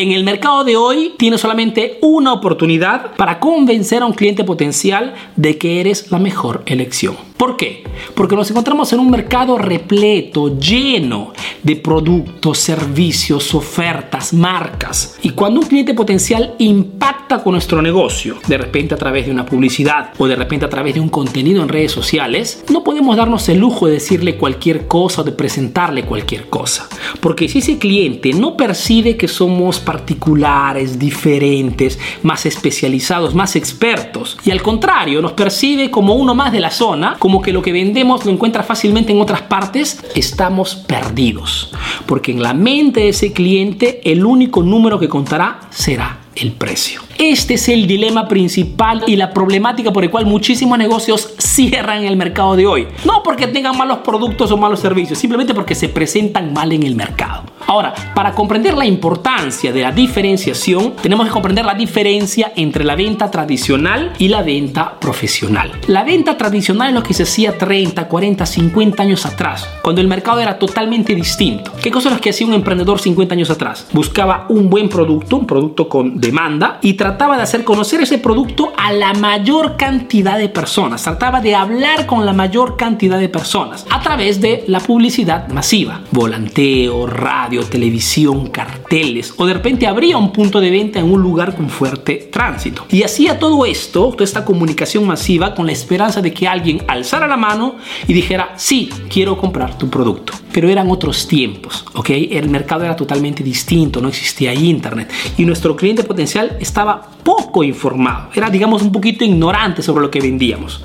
En el mercado de hoy tienes solamente una oportunidad para convencer a un cliente potencial de que eres la mejor elección. ¿Por qué? Porque nos encontramos en un mercado repleto, lleno de productos, servicios, ofertas, marcas. Y cuando un cliente potencial impacta con nuestro negocio, de repente a través de una publicidad o de repente a través de un contenido en redes sociales, no podemos darnos el lujo de decirle cualquier cosa o de presentarle cualquier cosa. Porque si ese cliente no percibe que somos particulares, diferentes, más especializados, más expertos, y al contrario, nos percibe como uno más de la zona, que lo que vendemos lo encuentra fácilmente en otras partes, estamos perdidos. Porque en la mente de ese cliente el único número que contará será el precio. Este es el dilema principal y la problemática por el cual muchísimos negocios cierran el mercado de hoy. No porque tengan malos productos o malos servicios, simplemente porque se presentan mal en el mercado. Ahora, para comprender la importancia de la diferenciación, tenemos que comprender la diferencia entre la venta tradicional y la venta profesional. La venta tradicional es lo que se hacía 30, 40, 50 años atrás, cuando el mercado era totalmente distinto. ¿Qué cosas lo que hacía un emprendedor 50 años atrás? Buscaba un buen producto, un producto con demanda, y trataba de hacer conocer ese producto a la mayor cantidad de personas. Trataba hablar con la mayor cantidad de personas a través de la publicidad masiva. Volanteo, radio, televisión, carteles o de repente abría un punto de venta en un lugar con fuerte tránsito. Y hacía todo esto, toda esta comunicación masiva con la esperanza de que alguien alzara la mano y dijera, sí, quiero comprar tu producto. Pero eran otros tiempos, ¿ok? El mercado era totalmente distinto, no existía internet y nuestro cliente potencial estaba poco informado, era digamos un poquito ignorante sobre lo que vendíamos.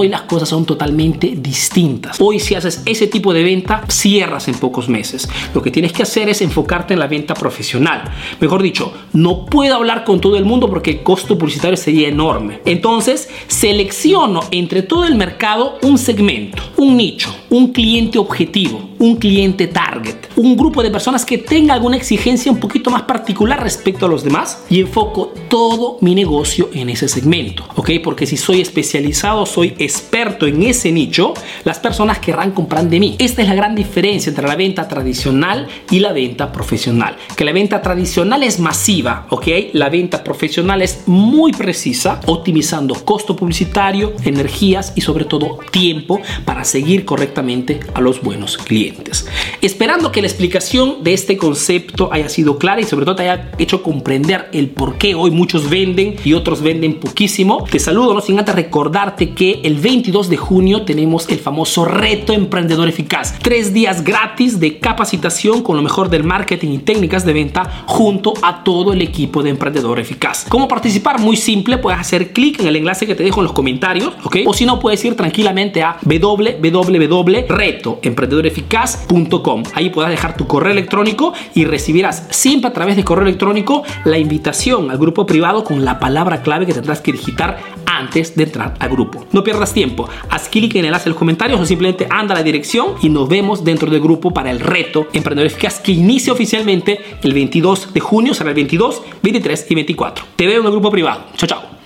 Hoy las cosas son totalmente distintas. Hoy si haces ese tipo de venta, cierras en pocos meses. Lo que tienes que hacer es enfocarte en la venta profesional. Mejor dicho, no puedo hablar con todo el mundo porque el costo publicitario sería enorme. Entonces, selecciono entre todo el mercado un segmento, un nicho, un cliente objetivo, un cliente target, un grupo de personas que tenga alguna exigencia un poquito más particular respecto a los demás y enfoco todo mi negocio en ese segmento, ¿ok? Porque si soy especializado, soy experto en ese nicho, las personas querrán comprar de mí. Esta es la gran diferencia entre la venta tradicional y la venta profesional. Que la venta tradicional es masiva, ¿ok? La venta profesional es muy precisa, optimizando costo publicitario, energías y sobre todo tiempo para seguir correctamente a los buenos clientes. Esperando que la explicación de este concepto haya sido clara y sobre todo te haya hecho comprender el por qué hoy muchos venden y otros venden poquísimo. Te saludo, no sin antes recordarte que el 22 de junio tenemos el famoso reto emprendedor eficaz. Tres días gratis de capacitación con lo mejor del marketing y técnicas de venta junto a todo el equipo de emprendedor eficaz. ¿Cómo participar? Muy simple, puedes hacer clic en el enlace que te dejo en los comentarios, ¿ok? O si no, puedes ir tranquilamente a www.retoemprendedoreficaz.com. Ahí puedes dejar tu correo electrónico y recibirás siempre a través de correo electrónico la invitación al grupo privado con la palabra clave que tendrás que digitar antes de entrar al grupo. No pierdas tiempo, haz clic en el enlace en los comentarios o simplemente anda a la dirección y nos vemos dentro del grupo para el reto Emprendedor Eficaz que inicia oficialmente el 22 de junio, será el 22, 23 y 24. Te veo en el grupo privado. Chao, chao.